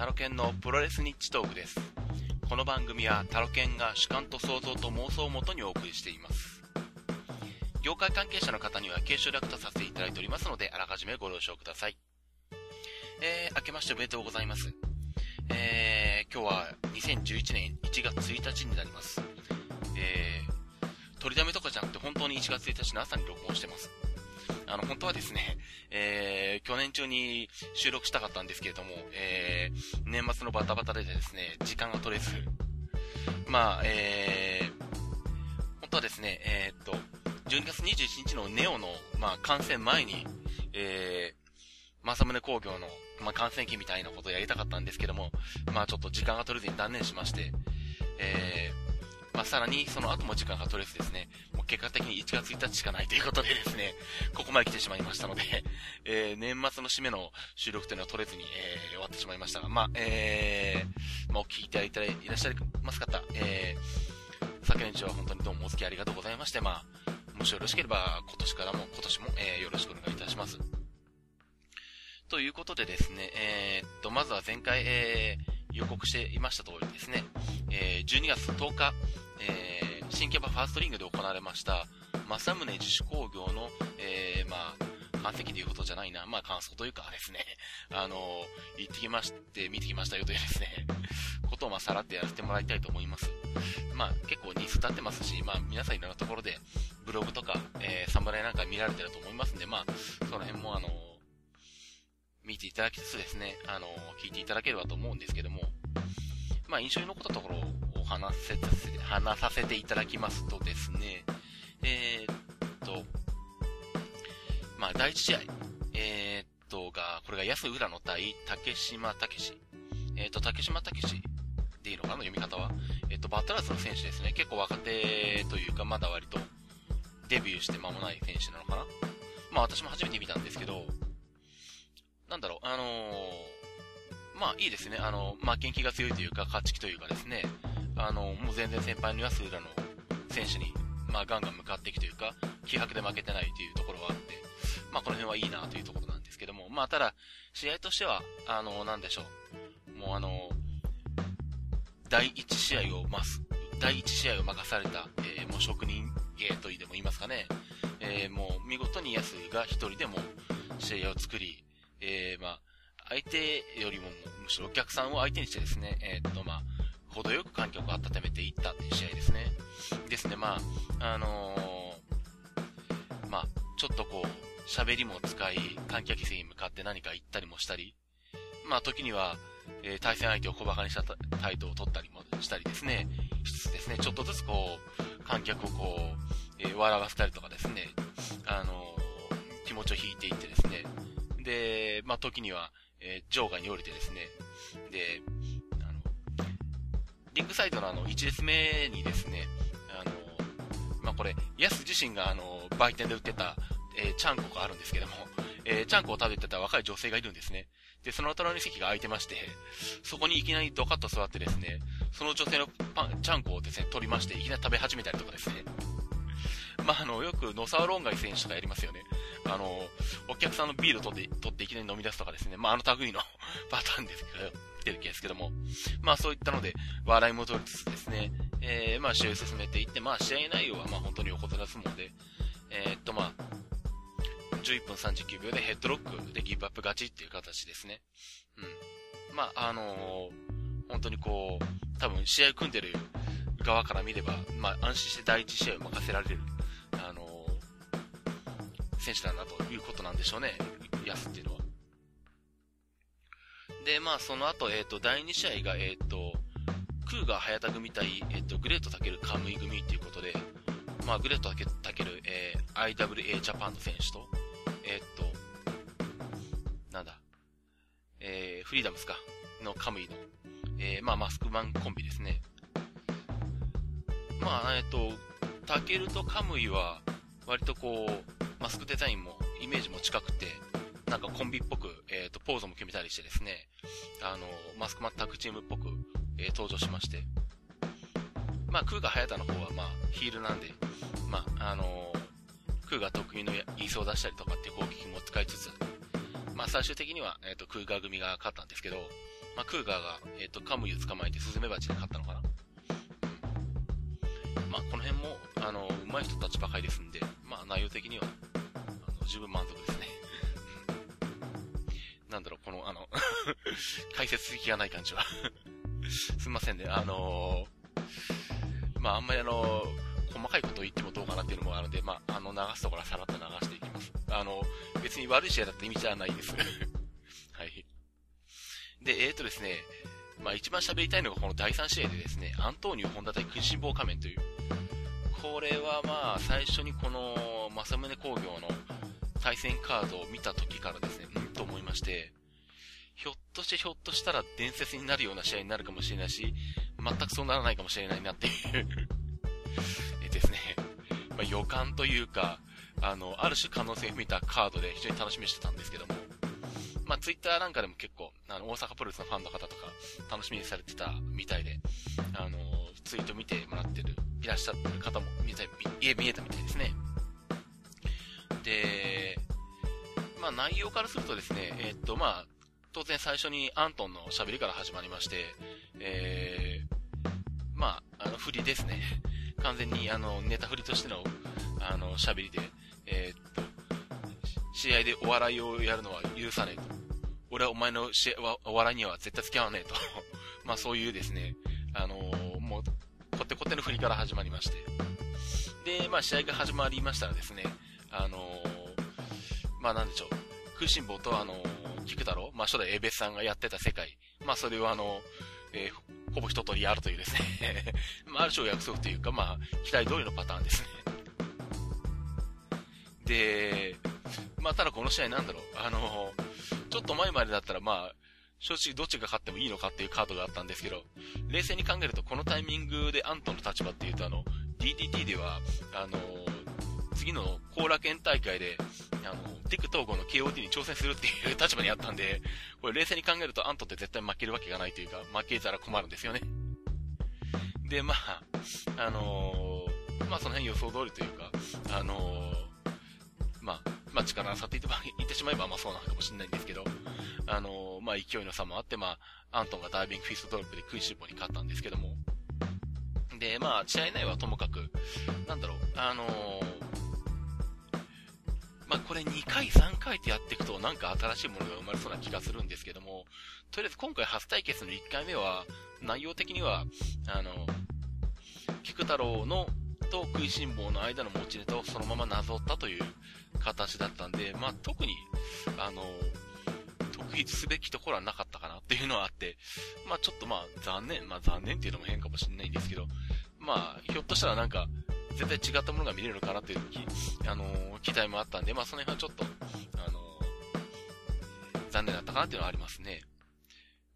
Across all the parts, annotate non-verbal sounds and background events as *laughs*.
タロケンのプロレスニッチトークです。この番組はタロケンが主観と想像と妄想をもとにお送りしています。業界関係者の方には継承略とさせていただいておりますので、あらかじめご了承ください。えー、明けましておめでとうございます。えー、今日は2011年1月1日になります。えー、取りだめとかじゃなくて本当に1月1日の朝に録音してます。あの、本当はですね、*laughs* えー、去年中に収録したかったんですけれども、えー、年末のバタバタでですね、時間が取れず、まあ、えー、本当はですね、えー、っと、12月21日のネオの、まあ、観戦前に、えー、正宗工業の、まあ、観戦機みたいなことをやりたかったんですけども、まあ、ちょっと時間が取れずに断念しまして、えー、まあ、さらにその後も時間が取れずですね、結果的に1月1日しかないということでですね、*laughs* ここまで来てしまいましたので、*laughs* えー、年末の締めの収録というのは取れずに、えー、終わってしまいましたが、まあ、えー、まあ、お聞きいただいていらっしゃいます方、えー、昨年中は本当にどうもお付き合いありがとうございまして、まあ、もしよろしければ、今年からも、今年も、えー、よろしくお願いいたします。ということでですね、えー、っと、まずは前回、えー、予告していました通りですね、えー、12月10日、えー、新キャバファーストリングで行われました、正宗自主工業の、えー、まあ、完璧でいうことじゃないな、まあ、感想というかですね、*laughs* あのー、行ってきまして、見てきましたよというですね、*laughs* ことをまあ、さらってやらせてもらいたいと思います。まあ、結構日数経ってますし、まあ、皆さんいろんなところで、ブログとか、えー、サムライなんか見られてると思いますんで、まあ、その辺もあの、見ていただきつつですね、あの、聞いていただければと思うんですけども、まあ、印象に残ったところ話せさせ、話させていただきますとですね、えー、っと、まあ、第一試合、えー、っと、が、これが安浦の対竹島武。えー、っと、竹島武史でいいのかな読み方は？え、っと、バッタラスの選手ですね。結構若手というか、まだ割とデビューして間もない選手なのかな？まあ、私も初めて見たんですけど、なんだろう、あの、まあ、いいですね。あの、負けん気が強いというか、勝ち気というかですね、あの、もう全然先輩の安浦の選手に、まあ、ガンガン向かっていくというか、気迫で負けてないというところはあって、まあ、この辺はいいなというところなんですけども、まあ、ただ、試合としては、あの、なんでしょう。もうあの、第一試合をます、第一試合を任された、えー、もう職人芸といでも言いますかね、えー、もう見事に安が一人でも試合を作り、えー、まあ、相手よりもむしろお客さんを相手にしてですね、えー、っと、まあ、程よく観客を温めていったっていう試合ですね。ですね、まあ、あのー、まあ、ちょっとこう、喋りも使い、観客席に向かって何か言ったりもしたり、まあ、時には、えー、対戦相手を小馬鹿にした態度を取ったりもしたりですね、しつつですね、ちょっとずつこう、観客をこう、えー、笑わせたりとかですね、あのー、気持ちを引いていってですね、で、まあ、時には、えー、場外に降りてですね、で、リンクサイドのあの、1列目にですね、あの、まあ、これ、ヤス自身があの、売店で売ってた、えー、ちゃんこがあるんですけども、えー、ちゃんこを食べてた若い女性がいるんですね。で、その隣の席が空いてまして、そこにいきなりドカッと座ってですね、その女性のパン、ちゃんこをですね、取りまして、いきなり食べ始めたりとかですね。まあ、あの、よく野沢論外選手とかやりますよね。あの、お客さんのビール取って、取っていきなり飲み出すとかですね。まあ、あの類の *laughs* パターンですけど、出る気ですけども。まあ、そういったので、笑いも取りつつですね、えー、まあ、試合を進めていって、まあ、試合内容は、まあ、本当に横綱相撲で、えー、っと、まあ、11分39秒でヘッドロックでギブアップ勝ちっていう形ですね。うん。まあ、あのー、本当にこう、多分試合組んでる側から見れば、まあ、安心して第一試合を任せられる、あのー、選手なんだということなんでしょうね。ヤスっていうのは。で、まあ、その後、えっ、ー、と、第2試合が、えっ、ー、と、クーガー早田組対、えっ、と、グレートタケルカムイ組っていうことで、まあ、グレートタケル、えー、IWA ジャパンの選手と、えっと、なんだ、えー、フリーダムスか、のカムイの、えー、まあ、マスクマンコンビですね。まあ、えっと、タケルとカムイは、割とこう、マスクデザインも、イメージも近くて、なんかコンビっぽく、えっ、と、ポーズも決めたりしてですね、あの、マスクマンタッグチームっぽく、えー、登場しまして、まあ、クーガー・ハヤタの方は、まあ、ヒールなんで、まあ、あのー、クーガー得意の言いそう出したりとかっていう攻撃も使いつつ、まあ、最終的には、えっ、ー、と、クーガー組が勝ったんですけど、まあ、クーガーが、えっ、ー、と、カムイを捕まえてスズメバチで勝ったのかな。まあ、この辺も、あの、上手い人たちばかりですんで、まあ、内容的には、あの、十分満足ですね。なんだろう、この、あの *laughs* 解説す気がない感じは *laughs* すいませんね、あのー、まあ、あんまりあのー、細かいことを言ってもどうかなっていうのもあるんで、まあ、あの、流すところはさらっと流していきます。あの、別に悪い試合だった意味じゃないです *laughs* はい。で、えーとですね、まあ一番喋りたいのがこの第3試合でですね、アントーニュ本田対君心棒仮面という。これはまあ最初にこの正宗工業の対戦カードを見た時からですね、うんと思いまして、ひょっとしてひょっとしたら伝説になるような試合になるかもしれないし、全くそうならないかもしれないなっていうえ *laughs* ですね、まあ、予感というか、あの、ある種可能性を見たカードで非常に楽しみにしてたんですけども、まあ、ツイッターなんかでも結構、あの、大阪プロレスのファンの方とか、楽しみにされてたみたいで、あの、ツイート見てもらってる、いらっしゃってる方も見た、見えたみたいですね。で、まあ、内容からするとですね、え、っと、まあ、当然最初にアントンの喋りから始まりまして、えー、まあ、あの、振りですね。*laughs* 完全に、あの、ネタ振りとしての、あの、喋りで、えー、っと、試合でお笑いをやるのは許さねえと。俺はお前のしお笑いには絶対付き合わねえと。*laughs* まあそういうですね、あのー、もう、こってこっての振りから始まりまして。で、まあ試合が始まりましたらですね、あの、まあなんでしょう、食いしん坊とあのー、菊太郎、まあ初代エベさんがやってた世界、まあそれをあの、えー、ほぼ一通りやるというですね。*laughs* まあある種約束というか、まあ期待通りのパターンですね。で、まあ、ただこの試合なんだろう。あの、ちょっと前までだったらまあ、正直どっちが勝ってもいいのかっていうカードがあったんですけど、冷静に考えるとこのタイミングでアントの立場っていうとあの、DDT では、あの、次の後楽園大会で、あの、ディック統合の KOT に挑戦するっていう立場にあったんで、これ冷静に考えるとアントって絶対負けるわけがないというか、負けたら困るんですよね。で、まあ、あのー、まあその辺予想通りというか、あのー、まあ、まあ、力さって言ってしまえば、まあそうなのかもしれないんですけど、あのー、まあ勢いの差もあって、まあ、アントンがダイビングフィストドロップでクイシボに勝ったんですけども、で、まあ、試合内はともかく、なんだろう、あのー、まあこれ2回3回ってやっていくとなんか新しいものが生まれそうな気がするんですけども、とりあえず今回初対決の1回目は、内容的には、あの、菊太郎のと食いしん坊の間の持ちネタをそのままなぞったという形だったんで、まあ、特に、あの、特筆すべきところはなかったかなっていうのはあって、まあ、ちょっとまあ、残念、まあ、残念っていうのも変かもしれないんですけど、まあ、ひょっとしたらなんか、絶対違ったものが見れるのかなっていうあのー、期待もあったんで、まあ、その辺はちょっと、あのー、残念だったかなっていうのはありますね。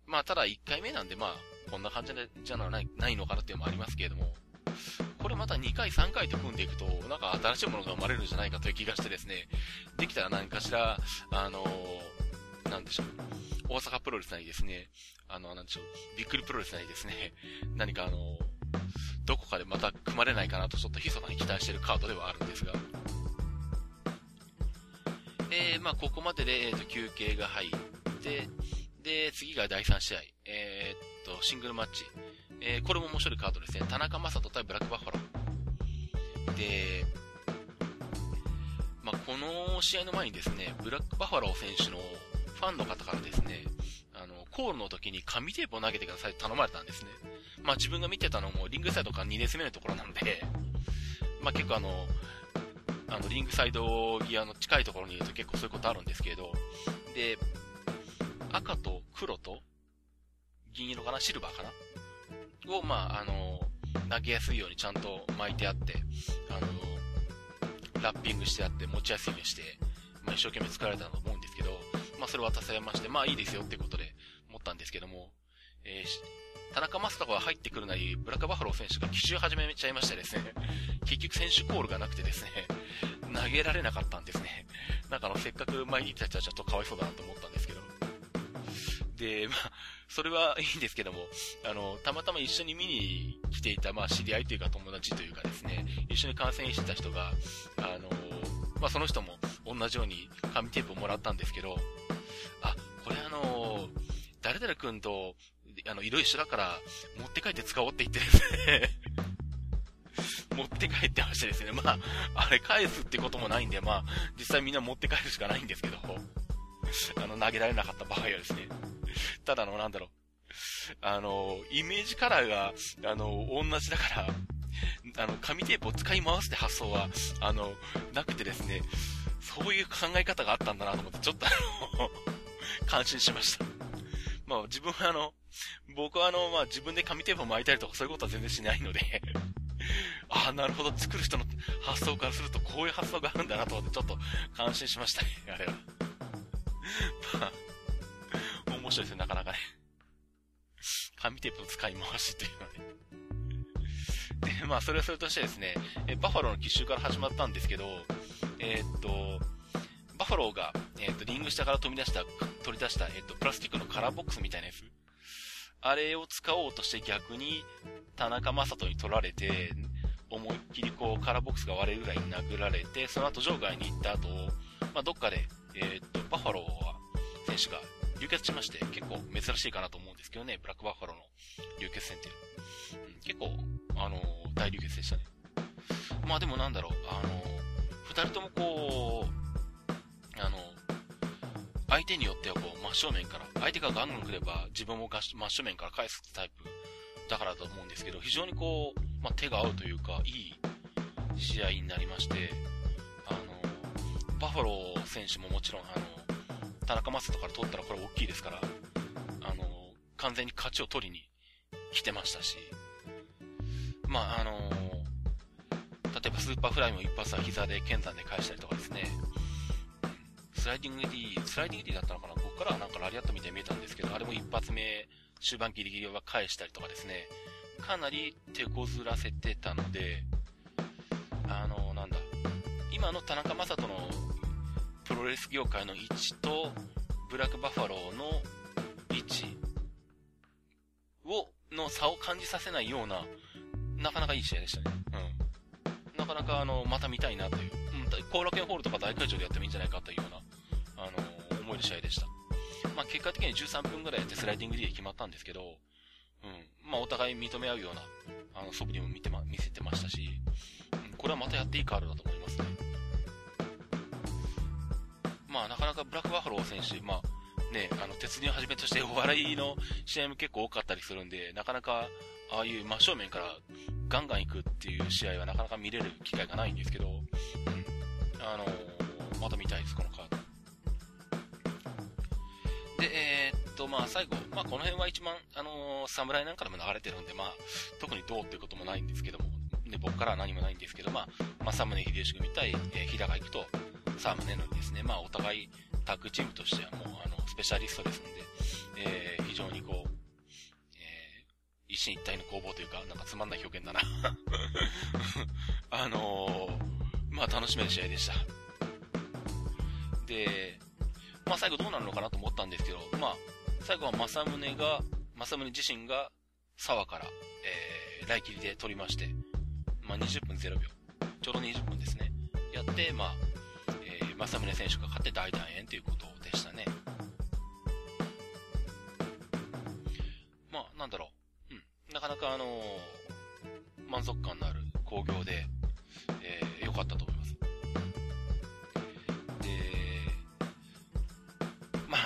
まあ、ただ1回目なんで、まあ、こんな感じじゃないないのかなっていうのもありますけれども、これまた2回、3回と組んでいくと、なんか新しいものが生まれるんじゃないかという気がしてですね、できたら何かしら、あのー、なんでしょう、大阪プロレスなりですね、あの、なんでしょう、びっくりプロレスなりですね、何かあのー、どこかでまた組まれないかなとちょっと密かに期待しているカードではあるんですが。えー、まあ、ここまでで、えー、と休憩が入って、で、次が第3試合、えー、っと、シングルマッチ。えー、これも面白いカードですね。田中将人対ブラックバッファロー。で、まあ、この試合の前にですね、ブラックバッファロー選手のファンの方からですね、コールの時に紙テープを投げてくださいって頼まれたんですね。まあ、自分が見てたのもリングサイドから2列目のところなので、まあ、結構あの、あの、リングサイド際の近いところにいると結構そういうことあるんですけど、で、赤と黒と銀色かな？シルバーかな？を、まあ、あの、投げやすいようにちゃんと巻いてあって、あの、ラッピングしてあって持ちやすいようにして、まあ、一生懸命作られたと思うんですけど、まあ、それ渡されまして、まあ、いいですよってことでったんですけども、えー、田中マスターが入ってくるなり、ブラックバファロー選手が奇襲始めちゃいましてですね、結局選手コールがなくてですね、投げられなかったんですね。なんかあの、せっかく前に行った人はちょっとかわいそうだなと思ったんですけど。で、まあ、それはいいんですけども、あの、たまたま一緒に見に来ていた、まあ、知り合いというか友達というかですね、一緒に観戦してた人が、あの、まあ、その人も同じように紙テープをもらったんですけど、あ、これあの、誰々君と、あの、色一緒だから、持って帰って使おうって言ってですね *laughs* 持って帰ってましてですね、まあ、あれ返すってこともないんで、まあ、実際みんな持って帰るしかないんですけど、*laughs* あの、投げられなかった場合はですね、ただの、なんだろう、あの、イメージカラーが、あの、同じだから、あの、紙テープを使い回すって発想は、あの、なくてですね、そういう考え方があったんだなと思って、ちょっとあの *laughs* 感心しました。まあ自分はあの、僕はあの、まあ自分で紙テープを巻いたりとかそういうことは全然しないので *laughs* ああ、なるほど、作る人の発想からするとこういう発想があるんだなと思ってちょっと感心しましたね、*laughs* あれは。まあ、面白いですね、なかなかね。紙テープの使い回しっていうのはね。で、まあ、それはそれとしてですね、えバファローの奇襲から始まったんですけど、えー、っと、バファローが、え、っと、リング下から飛び出した、取り出した、え、っと、プラスチックのカラーボックスみたいなやつ。あれを使おうとして逆に、田中将斗に取られて、思いっきりこう、カラーボックスが割れるぐらいに殴られて、その後場外に行った後、まあ、どっかで、えっと、バファローは、選手が流血しまして、結構珍しいかなと思うんですけどね、ブラックバッファローの流血戦っていう。結構、あのー、大流血でしたね。まあでもなんだろう、あのー、二人ともこう、相手によってはこう、真正面から、相手がガンガン来れば自分も真正面から返すタイプだからだと思うんですけど、非常にこう、まあ、手が合うというか、いい試合になりまして、あの、バファロー選手ももちろん、あの、田中将斗から取ったらこれ大きいですから、あの、完全に勝ちを取りに来てましたし、まあ、あの例えばスーパーフライも一発は膝で剣山で返したりとかですね、スライディング D、スライディング D だったのかな？僕からはなんかラリアットみたいに見えたんですけど、あれも一発目、終盤ギリギリは返したりとかですね、かなり手こずらせてたので、あのなんだ、今の田中将人のプロレス業界の位置と、ブラックバファローの位置を、の差を感じさせないような、なかなかいい試合でしたね。うん。なかなかあの、また見たいなという、うん、後楽園ホールとか大会場でやってもいいんじゃないかというような、える試合でした。まあ、結果的に13分ぐらいやってスライディング D で決まったんですけど、うん。まあ、お互い認め合うような、あの、素振りも見てま、見せてましたし、うん、これはまたやっていいカードだと思いますね。まあ、なかなかブラックバファロー選手、まあ、ね、あの、鉄人をはじめとして *laughs* お笑いの試合も結構多かったりするんで、なかなか、ああいう真正面からガンガン行くっていう試合はなかなか見れる機会がないんですけど、うん。あのー、また見たいです、このカード。で、えー、っと、まあ、最後、まあ、この辺は一番、あのー、侍なんかでも流れてるんで、まあ、特にどうっていうこともないんですけども、で、僕からは何もないんですけど、まあ、政宗秀吉組対、えー、日高行くと、サムネのですね、まあお互いタッグチームとしてはもうあの、スペシャリストですので、えー、非常にこう、えー、一進一退の攻防というか、なんかつまんない表現だな *laughs* あのー、まあ楽しめる試合でした。で、まあ最後どうなるのかなと思ったんですけど、まあ、最後は正宗が、正宗自身が沢から、えー、来切りで取りまして、まあ20分0秒。ちょうど20分ですね。やって、まあ、正宗選手が勝って大団円ということでしたね。まあ、なんだろう。うん。なかなかあのー、満足感のある興行で、えー、良かったと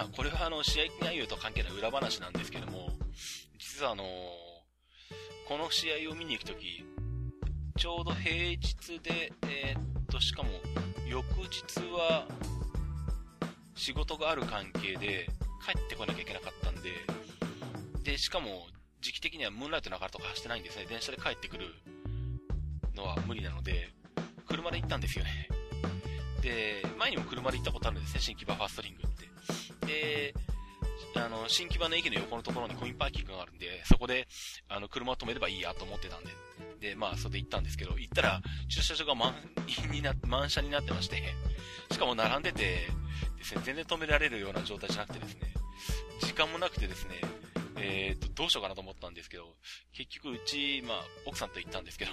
これはあの、試合内容と関係ない裏話なんですけども、実はあの、この試合を見に行くとき、ちょうど平日で、えー、っと、しかも、翌日は仕事がある関係で帰ってこなきゃいけなかったんで、で、しかも時期的にはムーンライトの明かりとか走ってないんですね。電車で帰ってくるのは無理なので、車で行ったんですよね。で、前にも車で行ったことあるんですね、新木場ファーストリングって。で、あの、新木場の駅の横のところにコインパーキングがあるんで、そこで、あの、車を止めればいいやと思ってたんで、で、まあ、それで行ったんですけど、行ったら、駐車場が満員 *laughs* にな、満車になってまして、しかも並んでて、ですね、全然止められるような状態じゃなくてですね、時間もなくてですね、えー、と、どうしようかなと思ったんですけど、結局うち、まあ、奥さんと行ったんですけど、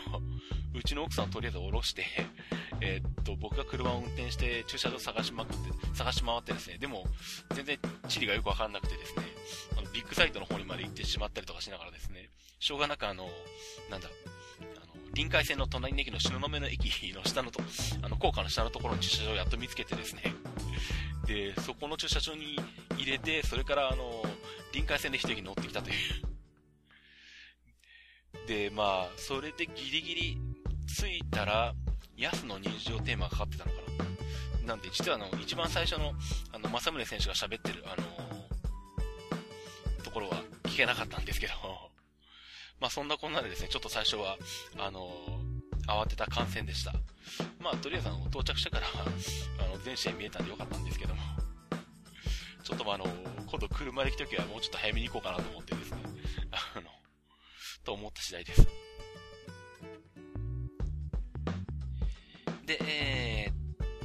うちの奥さんをとりあえず降ろして、*laughs* え、っと、僕が車を運転して駐車場を探しまくって、探し回ってですね、でも、全然地理がよくわかんなくてですね、あのビッグサイトの方にまで行ってしまったりとかしながらですね、しょうがなくあの、なんだ、あの、臨海線の隣の駅の東雲の駅の下のと、あの、高架の下のところの駐車場をやっと見つけてですね、*laughs* で、そこの駐車場に入れて、それからあの、臨海線で一駅乗ってきたという。で、まあ、それでギリギリ着いたら、安の日常テーマがかかってたのかな。なんで、実はあの、一番最初の、あの、正宗選手が喋ってる、あのー、ところは聞けなかったんですけど、*laughs* まあそんなこんなでですね、ちょっと最初は、あのー、慌てた観戦でした。まあとりあえずあの、到着してから *laughs* あの、全試合見えたんでよかったんですけども、ちょっとあの、今度車で来た時はもうちょっと早めに行こうかなと思ってですね、*laughs* あの、と思った次第です。で、え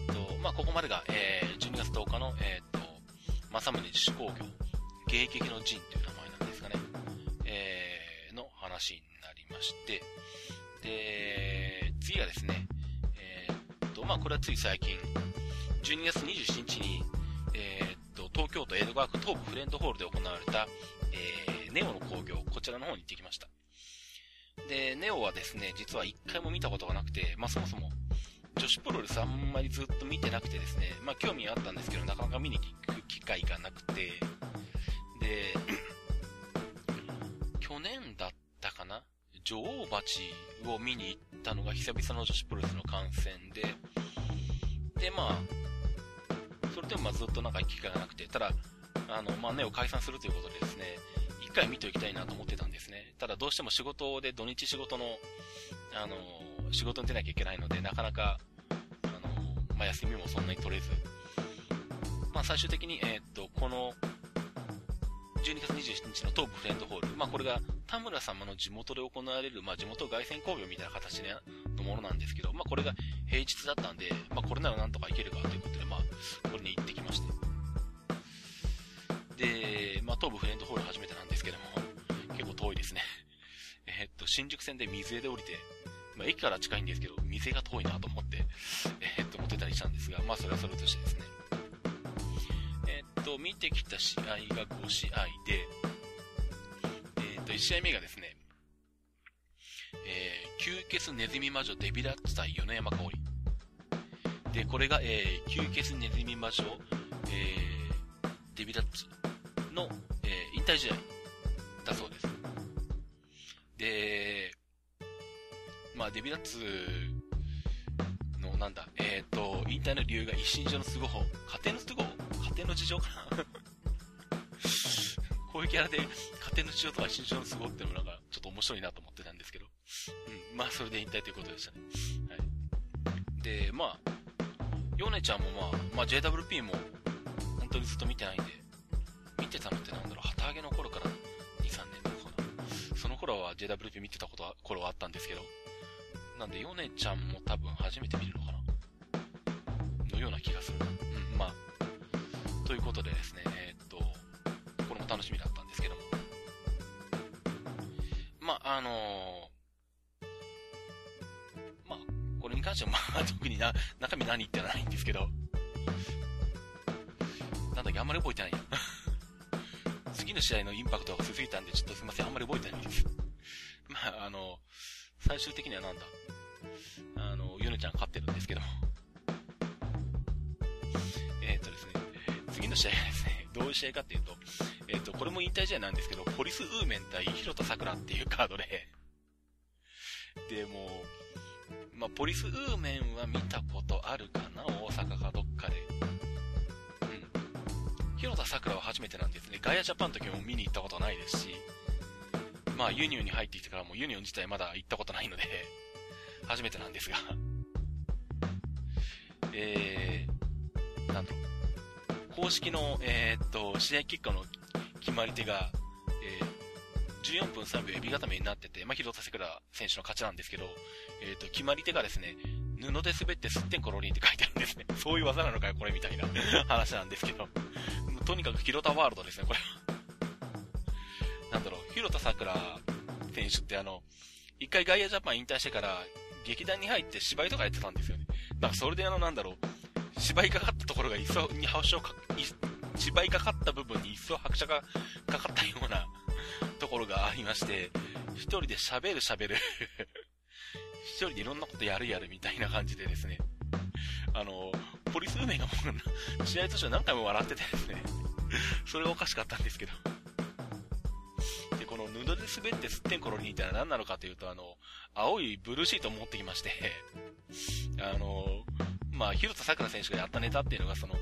ー、っと、まあ、ここまでが、えー、12月10日の、えー、っと、正宗自主工業、芸劇の陣という名前なんですかね、えー、の話になりまして、で、次がですね、えー、っと、まあ、これはつい最近、12月27日に、えー、っと、東京都江戸川区東部フレンドホールで行われた、えー、ネオの工業、こちらの方に行ってきました。で、ネオはですね、実は一回も見たことがなくて、まあそもそも女子プロレスあんまりずっと見てなくてですね、まあ興味はあったんですけど、なかなか見に行く機会がなくて、で、*clears throat* 去年だったかな？女王蜂を見に行ったのが久々の女子プロレスの観戦で、で、まあ、それでもまずっとなんか行く機会がなくて、ただ、あの、まあ、ネオ解散するということでですね、一回見ておきたいなと思ってたんですね。ただどうしても仕事で土日仕事の、あの、仕事に出なきゃいけないので、なかなか、あの、まあ、休みもそんなに取れず、まあ、最終的に、えー、っと、この、12月27日の東部フレンドホール、まあ、これが田村様の地元で行われる、まあ、地元凱旋工業みたいな形のものなんですけど、まあ、これが平日だったんで、まあ、これならなんとか行けるかということで、まあ、これに行ってきまして。で、まあ、東部フレンドホール初めてなんですけども、結構遠いですね。え、っと、新宿線で水江で降りて、まあ、駅から近いんですけど、水江が遠いなと思って、えー、っと、思ってたりしたんですが、まあ、それはそれとしてですね。えー、っと、見てきた試合が5試合で、えっと、1試合目がですね、え、吸血ネズミ魔女デビラッツ対米山香織。で、これが、え、吸血ネズミ魔女、えー、デビラッツの、え、引退試合だそうです。で、まあ、デビラッツの、なんだ、えっ、ー、と、引退の理由が一身上の都合、家庭の都合？家庭の事情かな？*laughs* こういうキャラで家庭の事情とか一身上の都合っていうのもなんか、ちょっと面白いなと思ってたんですけど、うん、まあ、それで引退ということでしたね。はい。で、まあ、ヨネちゃんもまあ、まあ、JWP も、本当にずっと見てないんで、見てたのってなんだろう、旗揚げの頃から2、3年のかな。その頃は JWP 見てたことは、頃はあったんですけど、なんで、ヨネちゃんも多分初めて見るのかな？のような気がする。うん、まあ、ということでですね、えー、っと、これも楽しみだったんですけども。まあ、あのー、まあ、これに関しては、まあ、*laughs* 特にな、中身何言ってないんですけど、なんだっけ、あんまり覚えてないや。*laughs* 次の試合のインパクトが強すぎたんで、ちょっとすいません、あんまり覚えてないです。まあ、あの、最終的にはなんだ、あの、ヨネちゃん勝ってるんですけど。*laughs* えっとですね、次の試合がですね、*laughs* どういう試合かっていうと、えっ、と、これも引退試合なんですけど、ポリス・ウーメン対広田桜っていうカードで、*laughs* で、もう、まあ、ポリス・ウーメンは見たことあるかな？大阪かどっかで。うん広田さくらは初めてなんですね。ガイアジャパンの時も見に行ったことないですし、まあユニオンに入ってきてからもユニオン自体まだ行ったことないので、初めてなんですが *laughs* えー、なんだろう。公式の、えー、っと、試合結果の決まり手が、えー、14分3秒エビ固めになってて、まあ、広田さくら選手の勝ちなんですけど、えー、っと、決まり手がですね、布で滑ってすってんころりんって書いてあるんですね。*laughs* そういう技なのかよ、これみたいな *laughs* 話なんですけど。とにかく広田ワールドですね、これなんだろう、広田桜選手ってあの、一回ガイアジャパン引退してから、劇団に入って芝居とかやってたんですよね。だからそれであの、なんだろう、芝居かかったところが一層に発症か、芝居かかった部分に一層拍車がかかったようなところがありまして、一人で喋る喋る一人でいろんなことやるやるみたいな感じでですね、あの、ポリス梅がもう、試合途中何回も笑っててですね、それがおかしかったんですけど。の布で滑って吸ってんコロリンってのは何なのかというと、あの、青いブルーシートを持ってきまして、*laughs* あの、まあ、広田さくら選手がやったネタっていうのが、その、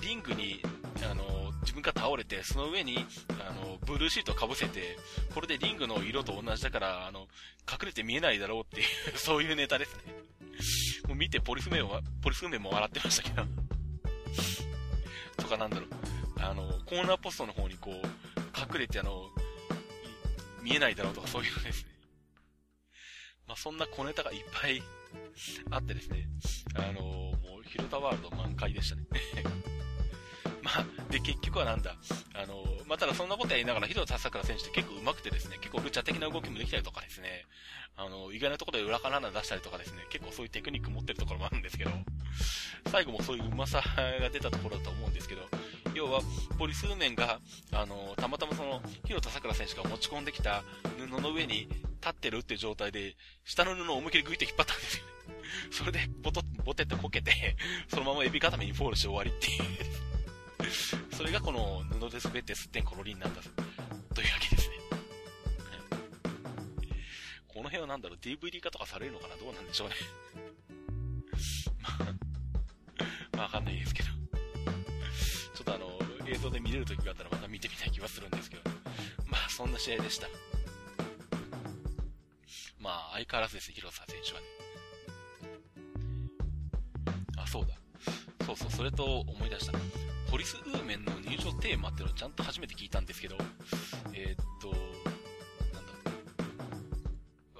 リングに、あの、自分が倒れて、その上に、あの、ブルーシートをかぶせて、これでリングの色と同じだから、あの、隠れて見えないだろうっていう *laughs* そういうネタですね。もう見てポリスメも、ポリスメも笑ってましたけどとかなんだろう、あの、コーナーポストの方にこう、隠れてあの、見えないだろうとかそういうですね。*laughs* まあ、そんな小ネタがいっぱい *laughs* あってですね、あのもう、広田ワールド満開でしたね。*laughs* まあ、で、結局はなんだ、あのまあ、ただそんなことやりながら、広田さくら選手って結構上手くてですね、結構ルチャ的な動きもできたりとかですね、あの、意外なところで裏から出したりとかですね、結構そういうテクニック持ってるところもあるんですけど、最後もそういううまさが出たところだと思うんですけど、要は、ポリスーメンが、あの、たまたまその、広田さくら選手が持ち込んできた布の上に立ってるっていう状態で、下の布を思いっきりグイって引っ張ったんですよね。*laughs* それで、ボト、ボテってこけて、そのままエビ固めにフォールして終わりっていう *laughs* それがこの布で滑って吸ってんコロリンなんだ、というわけですね。この辺はなんだろう、DVD 化とかされるのかな？どうなんでしょうね。*laughs* まあ、わかんないですけど。っとあの、映像で見れる時があったらまた見てみたい気はするんですけど、まあ、そんな試合でした。まあ、相変わらずですね、広瀬選手はね。あ、そうだ。そうそう、それと思い出した。ポリスウーメンの入場テーマっていうのをちゃんと初めて聞いたんですけど、えー、っと、なんだ、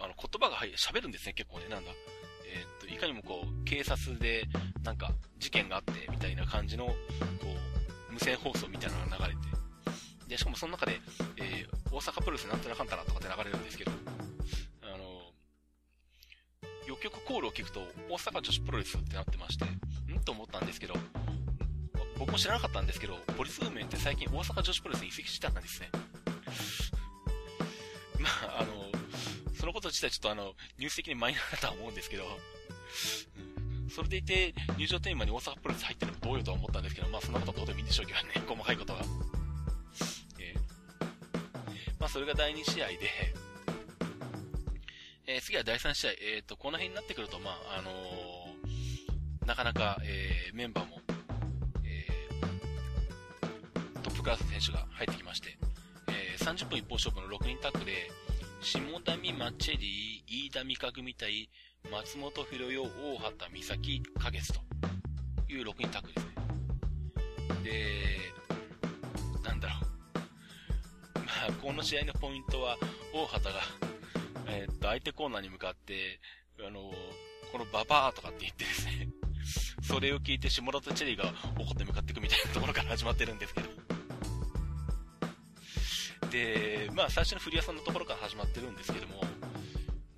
あの言葉が入喋るんですね、結構ね、なんだ。え、っと、いかにもこう、警察で、なんか、事件があって、みたいな感じの、こう、無線放送みたいなのが流れて。で、しかもその中で、えー、大阪プロレスなんとなかんたらとかって流れるんですけど、あの、よくよくコールを聞くと、大阪女子プロレスってなってまして、ん？と思ったんですけど、僕も知らなかったんですけど、ポリスウーメンって最近大阪女子プロレスに移籍したんですね。*laughs* まあ、あの、そのこと自体ちょっとあの、ニュース的にマイナーだとは思うんですけど、それでいて、入場テーマに大阪プロレス入ってるのもどうよとは思ったんですけど、まあそんなことどうでもいいんでしょうけどね、*laughs* 細かいことは。えー、まあそれが第2試合で、えー、次は第3試合、えっ、ー、と、この辺になってくると、まあ、あのー、なかなか、えー、メンバーも、えー、トップクラス選手が入ってきまして、えー、30分一方勝負の6人タッグで、下田美マチェリー、飯田美香組対松本博代、大畑美咲、花月という6人タッグですね。で、なんだろう。*laughs* まあ、この試合のポイントは、大畑が、えー、っと、相手コーナーに向かって、あのこのババアとかって言ってですね、*laughs* それを聞いて下田とチェリーが怒って向かっていくみたいなところから始まってるんですけど。で、まあ最初の古谷さんのところから始まってるんですけども、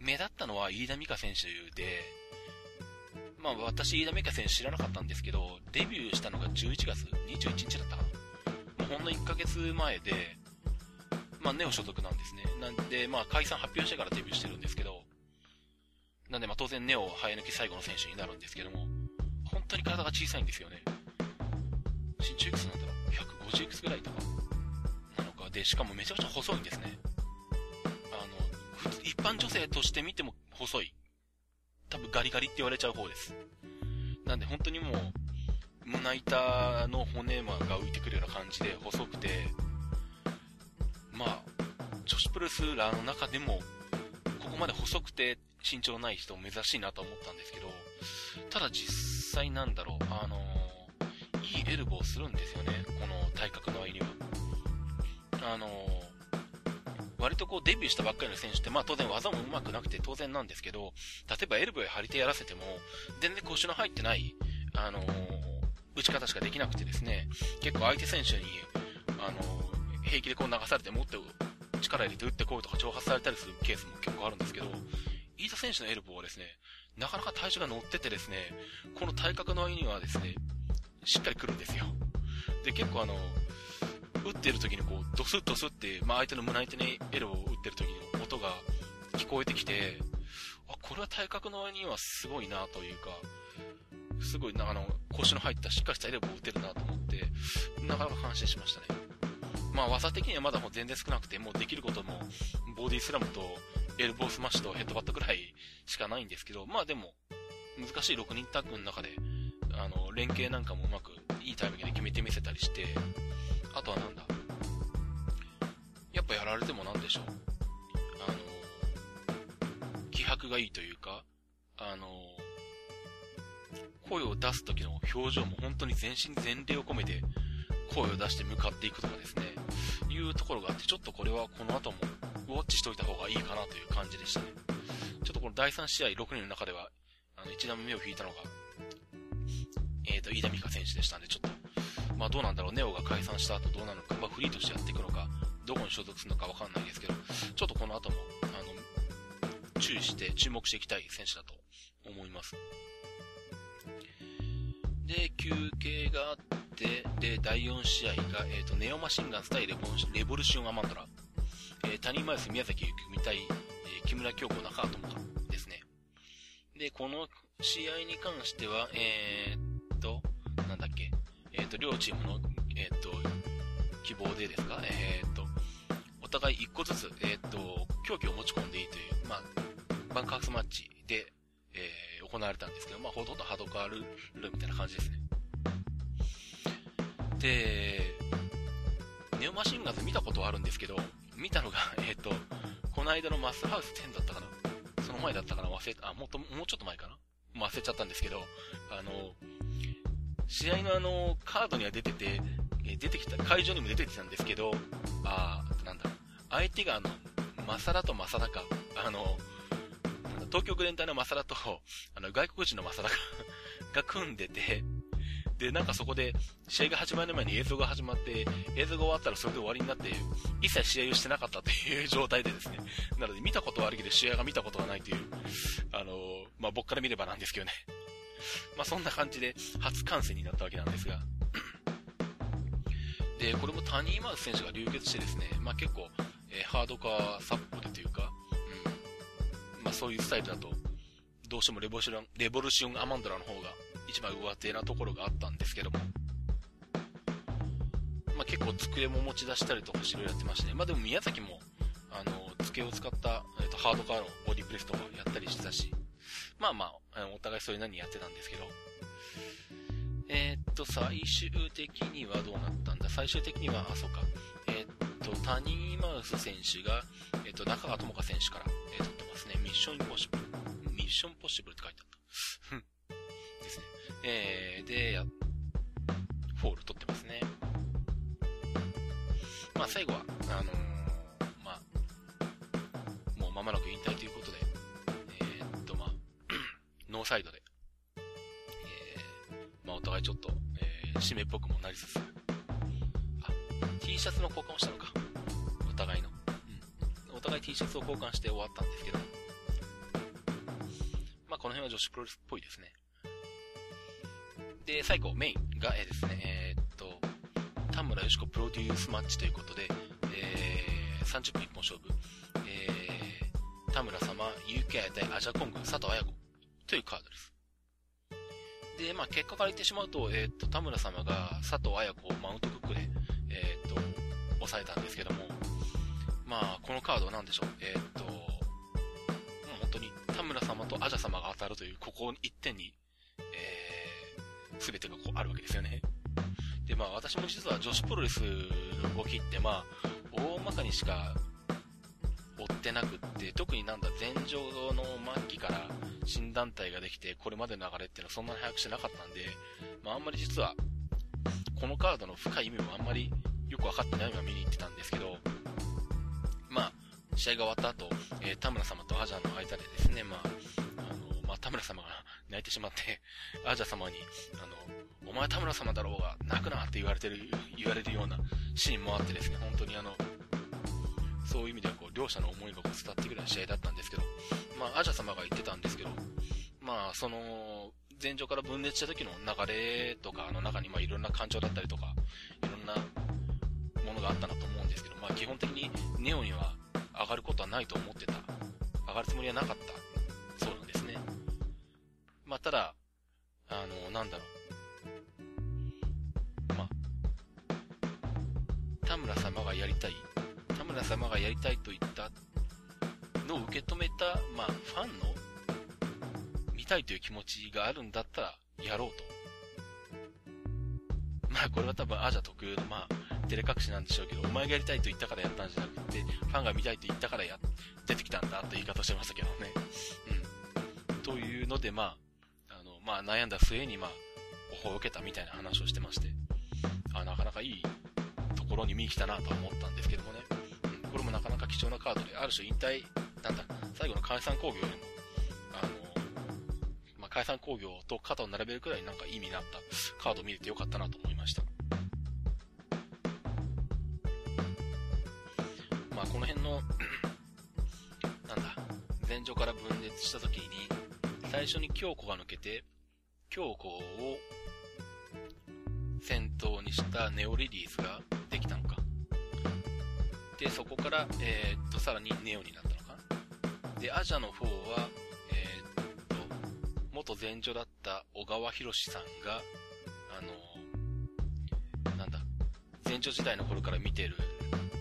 目立ったのは飯田美香選手で、まあ私飯田美香選手知らなかったんですけど、デビューしたのが11月21日だったかな。もうほんの1ヶ月前で、まあネオ所属なんですね。なんで、まあ解散発表してからデビューしてるんですけど、なんでまあ当然ネオ生え抜き最後の選手になるんですけども、本当に体が小さいんですよね。身長いくつなんだろう ?150 いくつぐらいとか。で、しかもめちゃくちゃ細いんですね。一般女性として見ても細い。多分ガリガリって言われちゃう方です。なんで本当にもう、胸板の骨が浮いてくるような感じで細くて、まあ、女子プロレスラーの中でも、ここまで細くて身長ない人珍しいなと思ったんですけど、ただ実際なんだろう、あのいいエルボーするんですよね、この体格の割には。あの割とこうデビューしたばっかりの選手って、まあ当然技も上手くなくて当然なんですけど、例えばエルボー張り手やらせても、全然腰の入ってない、あの打ち方しかできなくてですね、結構相手選手に、あの平気でこう流されて持って力入れて打ってこいとか挑発されたりするケースも結構あるんですけど、飯田選手のエルボーはですね、なかなか体重が乗っててですね、この体格の割にはですね、しっかり来るんですよ。で、結構あの、打ってる時にこう、ドスッドスって、まあ相手の胸板にエルボーを打ってる時の音が聞こえてきて、あ、これは体格の割にはすごいなというか、すごいな、あの、腰の入ったしっかりしたエルボを打てるなと思って、なかなか感心しましたね。まあ技的にはまだもう全然少なくて、もうできることも、ボディスラムとエルボースマッシュとヘッドバットくらいしかないんですけど、まあでも、難しい6人タッグの中で、あの、連携なんかもうまくいいタイミングで決めてみせたりして、あとはなんだ、やっぱやられてもなんでしょう、あの、気迫がいいというか、あの、声を出す時の表情も本当に全身全霊を込めて声を出して向かっていくとかですね、いうところがあって、ちょっとこれはこの後もウォッチしておいた方がいいかなという感じでしたね。ちょっとこの第3試合6人の中では、あの、一段目を引いたのが、えっ、ー、と、飯田美香選手でしたんで、ちょっと、まあどうなんだろう、ネオが解散した後どうなのか、まあフリーとしてやっていくのか、どこに所属するのかわかんないですけど、ちょっとこの後も、あの、注意して、注目していきたい選手だと思います。で、休憩があって、で、第4試合が、えっ、ー、と、ネオマシンガンス対レボルシオンアマンドラ。えー、谷マス宮崎幸美対、えー、木村京子中川智香ですね。で、この試合に関しては、えー、と、ー、と、両チームの、えー、っと、希望でですか、えー、っと、お互い1個ずつ、えっと、競技を持ち込んでいいという、まあ、バンカースマッチで、えー、行われたんですけど、まあ、ほとんどハードカールみたいな感じですね。で、ネオマシンガンズ見たことはあるんですけど、見たのが、*laughs* えっ、と、この間のマスハウス10だったかな？その前だったかな？忘れあ、もっと、もうちょっと前かな？忘れちゃったんですけど、あの、試合のあの、カードには出てて、え出てきた、会場にも出てきたんですけど、あなんだ、相手があの、マサラとマサダか、あの、東京グレン隊のマサラと、あの、外国人のマサダが *laughs* が組んでて、で、なんかそこで、試合が始まる前に映像が始まって、映像が終わったらそれで終わりになって、一切試合をしてなかったという状態でですね。なので見たことはあるけど試合が見たことがないという、あの、まあ、僕から見ればなんですけどね。まあ、そんな感じで初観戦になったわけなんですが。*clears throat* で、これもタニーマウス選手が流血してですね、まあ、結構、えー、ハードカーサッポでというか、うん、まあ、そういうスタイルだと、どうしてもレボシュレボルシオンアマンドラの方が一番上手なところがあったんですけども、まあ、結構机も持ち出したりとかいろやってまして、ね、まあ、でも宮崎も、あの、机を使った、えっ、ー、と、ハードカーのボディプレスとかやったりしてたし、まあまあ、お互いそれなりにやってたんですけど、えー、っと、最終的にはどうなったんだ？最終的には、あ、そうか。えー、っと、タニーマウス選手が、えー、っと、中川智香選手から、えー、取ってますね。ミッションインポッシブル。ミッションポッシブルって書いてあった。ですね。えー、で、フォール取ってますね。まあ、最後は、あの、まあ、もう間もなく引退ということで、ノーサイドで、えー、まあ、お互いちょっと、えー、湿っぽくもなりつつ、あ、T シャツの交換をしたのか。お互いの。うん。お互い T シャツを交換して終わったんですけど、まあ、この辺は女子プロレスっぽいですね。で、最後、メインが、えー、ですね、えー、っと、田村よしこプロデュースマッチということで、えー、30分一本勝負、えー、田村様、UK 対アジャコング、佐藤綾子というカードです。で、まあ、結果から言ってしまうと、えー、と、田村様が佐藤綾子をマウントクックで、えー、と、抑えたんですけども、まあ、このカードは何でしょう、えー、と、もう本当に田村様とアジャ様が当たるという、ここ1点に、えー、全てがこうあるわけですよね。で、まあ私も実は女子プロレスの動きってまあ、大まかにしか追ってなくって、特になんだ、前場の末期から新団体ができて、これまでの流れっていうのはそんなに早くしてなかったんで、まああんまり実は、このカードの深い意味もあんまりよくわかってないまま見に行ってたんですけど、まあ、試合が終わった後、えー、田村様とアジャの間でですね、まあ、あの、まあ、田村様が *laughs* 泣いてしまって、アジャ様に、あの、お前田村様だろうが、泣くなって言われてる、言われるようなシーンもあってですね、本当にあの、そういう意味ではこう、両者の思いが伝わってくるような試合だったんですけど、まあ、アジャ様が言ってたんですけど、まあ、その、前場から分裂した時の流れとかの中に、まあ、いろんな感情だったりとか、いろんなものがあったなと思うんですけど、まあ、基本的にネオには上がることはないと思ってた。上がるつもりはなかった。そうなんですね。まあ、ただ、あの、なんだろう。ま、田村様がやりたい、田村様がやりたいと言ったのを受け止めた、まあ、ファンの見たいという気持ちがあるんだったら、やろうと。まあ、これは多分アジャ特有の、まあ、照れ隠しなんでしょうけど、お前がやりたいと言ったからやったんじゃなくて、ファンが見たいと言ったからや、出てきたんだという言い方してましたけどね。うん。というので、まあ、あの、まあ、悩んだ末に、まあ、オフを受けたみたいな話をしてまして、あ、なかなかいいところに見に来たなとは思ったんですけどもね。これもなかなか貴重なカードで、ある種引退、なんだ、最後の解散工業よりも、解散工業と肩を並べるくらいなんか意味になったカードを見れてよかったなと思いました。まあこの辺の *clears throat* なんだ、前場から分裂した時に、最初に京子が抜けて、京子を先頭にしたネオリリースが。で、そこから、えー、っと、さらにネオになったのかな？で、アジャの方はえっと、元前女だった小川博さんが、あの、なんだ、前女時代の頃から見てる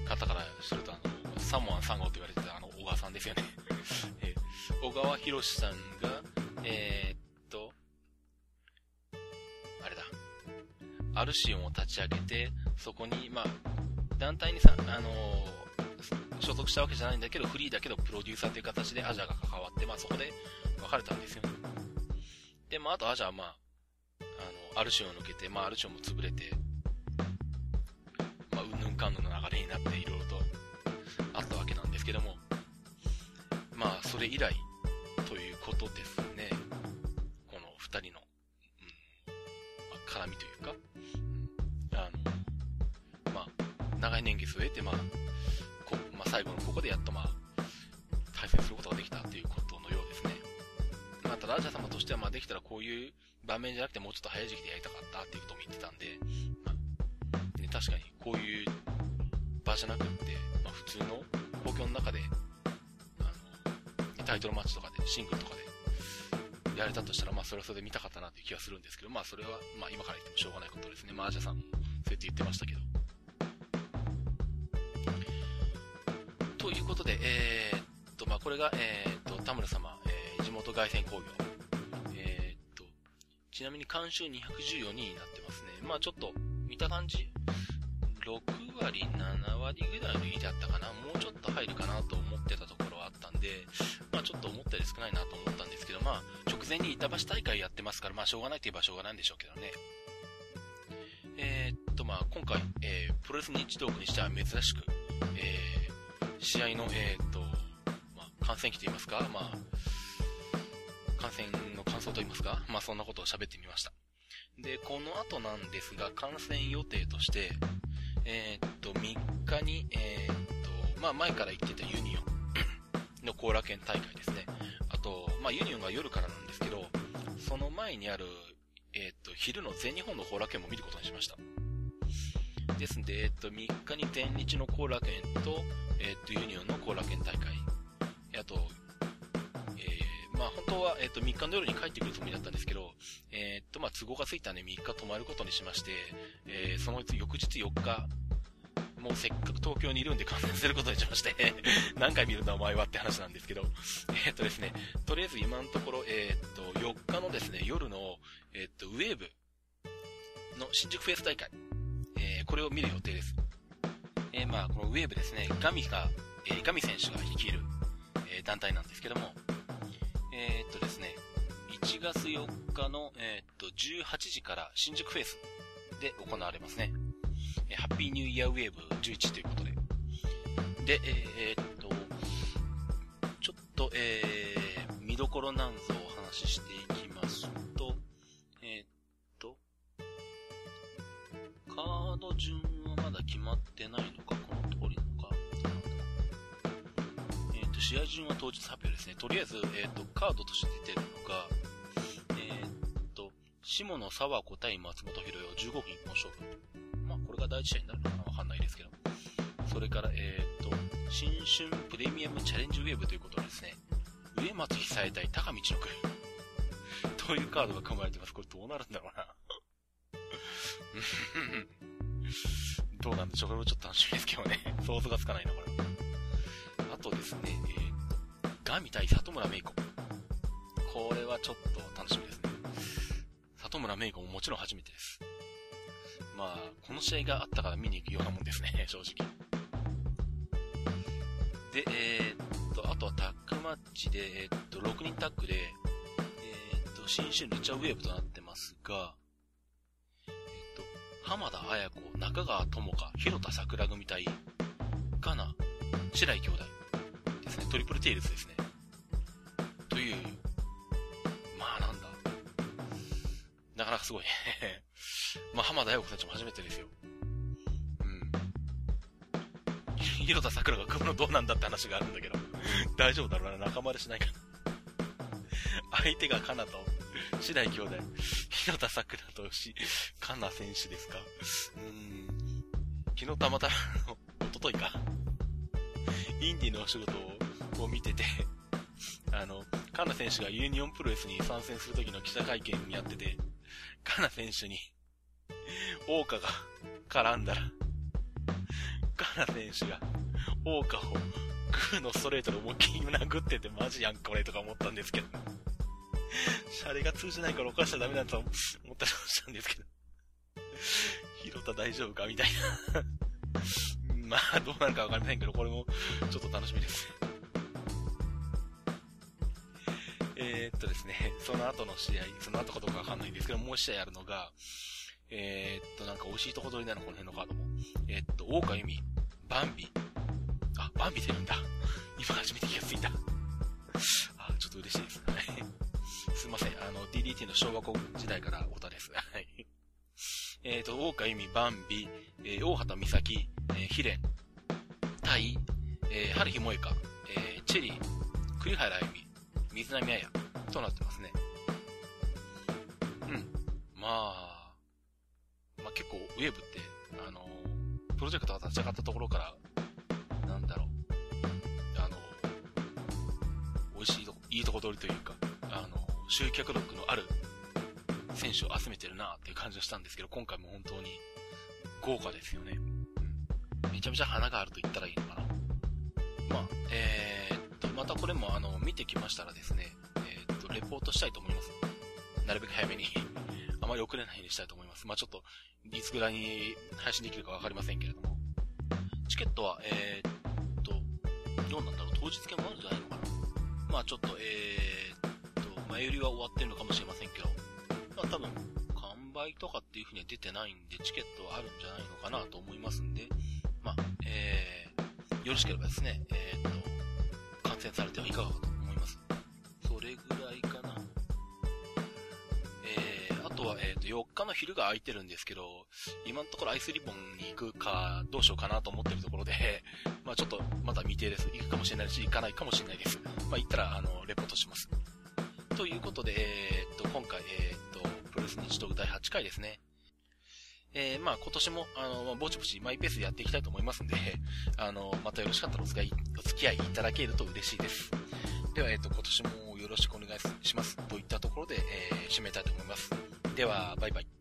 方からすると、あの、サモアン3号と言われてたあの、小川さんですよね *laughs* え小川博さんが、えー、っと、あれだ、アルシオンを立ち上げて、そこに、まあ、団体にさ、あの所属したわけじゃないんだけど、フリーだけどプロデューサーという形でアジャが関わって、まあそこで別れたんですよね。で、まあ、あとはじゃあ、まあ、あの、アルシオンを抜けて、まあ、アルシオンも潰れて、まあ、うんぬんかんぬんの流れになって、いろいろとあったわけなんですけども、まあ、それ以来、ということですらこういう場面じゃなくてもうちょっと早い時期でやりたかったっていうことも言ってたんで、まあ、ね、確かにこういう場じゃなくって、まあ、普通の公共の中で、あの、タイトルマッチとかで、シングルとかで、やれたとしたら、まあ、それはそれで見たかったなっていう気がするんですけど、まあ、それは、まあ、今から言ってもしょうがないことですね。まあ、アジャさんも、そうやって言ってましたけど。ということで、えー、っと、まあ、これが、えー、っと、田村様、地元凱旋工業。ちなみに監修214人になってますね。まあちょっと、見た感じ、6割、7割ぐらいの入りだったかな。もうちょっと入るかなと思ってたところはあったんで、まあちょっと思ったより少ないなと思ったんですけど、まあ直前に板橋大会やってますから、まあしょうがないといえばしょうがないんでしょうけどね。えー、っと、まあ今回、えー、プロレス日道具にしては珍しく、えー、試合の、えー、っと、まあ、観戦記といいますか、まあ、観戦の感想といいますか、まあそんなことを喋ってみました。で、この後なんですが、観戦予定として、えー、っと、3日に、えー、っと、まあ前から言ってたユニオンの後楽園大会ですね。あと、まあユニオンが夜からなんですけど、その前にある、えー、っと、昼の全日本の後楽園も見ることにしました。ですんで、えっと、3日に天日の後楽園と、えっと、ユニオンの後楽園大会、あと、まあ本当は、えっ、と、3日の夜に帰ってくるつもりだったんですけど、えっ、と、まあ都合がついたんで3日泊まることにしまして、えー、その翌日4日、もうせっかく東京にいるんで観戦することにしまして *laughs* 何回見るんだお前はって話なんですけど、えっ、とですね、とりあえず今のところ、えっ、と、4日のですね、夜の、えっ、と、ウェーブの新宿フェイス大会、えこれを見る予定です。えまあ、このウェーブですね、ガミが、えガミ選手が率いる、え団体なんですけども、えー、っとですね、1月4日の、えー、っと、18時から新宿フェイスで行われますね。え、ハッピーニューイヤーウェーブ11ということで。で、えー、っと、ちょっと、えー、見どころなんぞをお話ししていきますと、えー、っと、カード順はまだ決まってないのか、この通り試合順は当日発表ですね。とりあえず、えっ、ー、と、カードとして出てるのが、えっ、ー、下野沢子対松本博代15分一本勝負。まあ、これが第一試合になるのかなわかんないですけど。それから、え、っと、新春プレミアムチャレンジウェーブということですね。上松久恵対高道の国。というカードが組まれてます。これどうなるんだろうな。*laughs* どうなんでしょうこれもちょっと楽しみですけどね。想像がつかないな、これ。あとですね、ガミ対里村芽衣子。これはちょっと楽しみですね。里村芽衣子ももちろん初めてです。まあ、この試合があったから見に行くようなもんですね、*laughs* 正直。で、えー、っと、あとはタッグマッチで、えー、っと、6人タッグで、えー、っと、新春ルチャーウェーブとなってますが、えっと、浜田綾子、中川智香、広田桜組対、ガナ、白井兄弟ですね。トリプルテイルズですね。という、まあなんだ。なかなかすごいね *laughs* まあ浜田綾子たちも初めてですよ。うん広田桜が組むのどうなんだって話があるんだけど、大丈夫だろうな、仲間でしないかな。相手がカナと、白井兄弟、広田桜とし、カナ選手ですか。うーん。昨日たまたま、おとといか。インディのお仕事を見てて、あの、カナ選手がユニオンプロレスに参戦する時の記者会見やってて、カナ選手に、王家が絡んだら、カナ選手が、オーカを、グーのストレートで思いっきり殴っててマジやんこれとか思ったんですけど。シャレが通じないから犯しちゃダメだと思ったりしたんですけど。広田大丈夫かみたいなまあ、どうなるかわかりませんけど、これもちょっと楽しみですえーっとですね、*laughs* その後の試合、その後かどうかわかんないんですけど、もう一試合あるのが、えー、っと、なんか美味しいとこ取りなの、この辺のカードも。えー、っと、大岡由美、バンビ。あ、バンビ出るんだ。*laughs* 今初めて気がついた。*laughs* あ、ちょっと嬉しいです。すいません。あの、DDT の小学校時代からオタです。はい。えっ、と、大岡由美、バンビ、えー、大畑美咲、えー、ヒレン、タイ、えー、春日萌香、えー、チェリー、栗原あゆみ、水波彩となってますね。うん。まあ、まあ、結構ウェーブって、あの、プロジェクトが立ち上がったところから、なんだろう、あの、美味しいとこ、いいとこ取りというか、あの、集客力のある選手を集めてるなっていう感じがしたんですけど、今回も本当に豪華ですよね。めちゃめちゃ花があると言ったらいいのかな。まあ、えー、またこれもあの、見てきましたらですね、えー、っと、レポートしたいと思います。なるべく早めに *laughs* あまり遅れないようにしたいと思います。まあちょっと、いつぐらいに配信できるかわかりませんけれども。チケットは、えー、っと、どうなんだろう、当日券もあるんじゃないのかな。まあちょっと、えー、っと、前売りは終わってるのかもしれませんけど、まあ多分、完売とかっていう風には出てないんで、チケットはあるんじゃないのかなと思いますんで、まあ、えー、よろしければですね、えー、っと、観戦されてはいかがかと思います。それぐらいかな。え、あとは、えっ、ー、と、4日の昼が空いてるんですけど、今のところアイスリボンに行くか、どうしようかなと思ってるところで、*laughs* まあちょっと、まだ未定です。行くかもしれないし、行かないかもしれないです。まあ行ったら、あの、レポートします。ということで、えっ、ー、と、今回、えっ、と、プロレス日トーク第8回ですね。えー、まあ今年も、あの、ぼちぼちマイペースでやっていきたいと思いますんで、*laughs* あの、またよろしかったらお付き合い、お付き合いいただけると嬉しいです。では、えっ、と、今年もよろしくお願いします。といったところで、えー、締めたいと思います。では、バイバイ。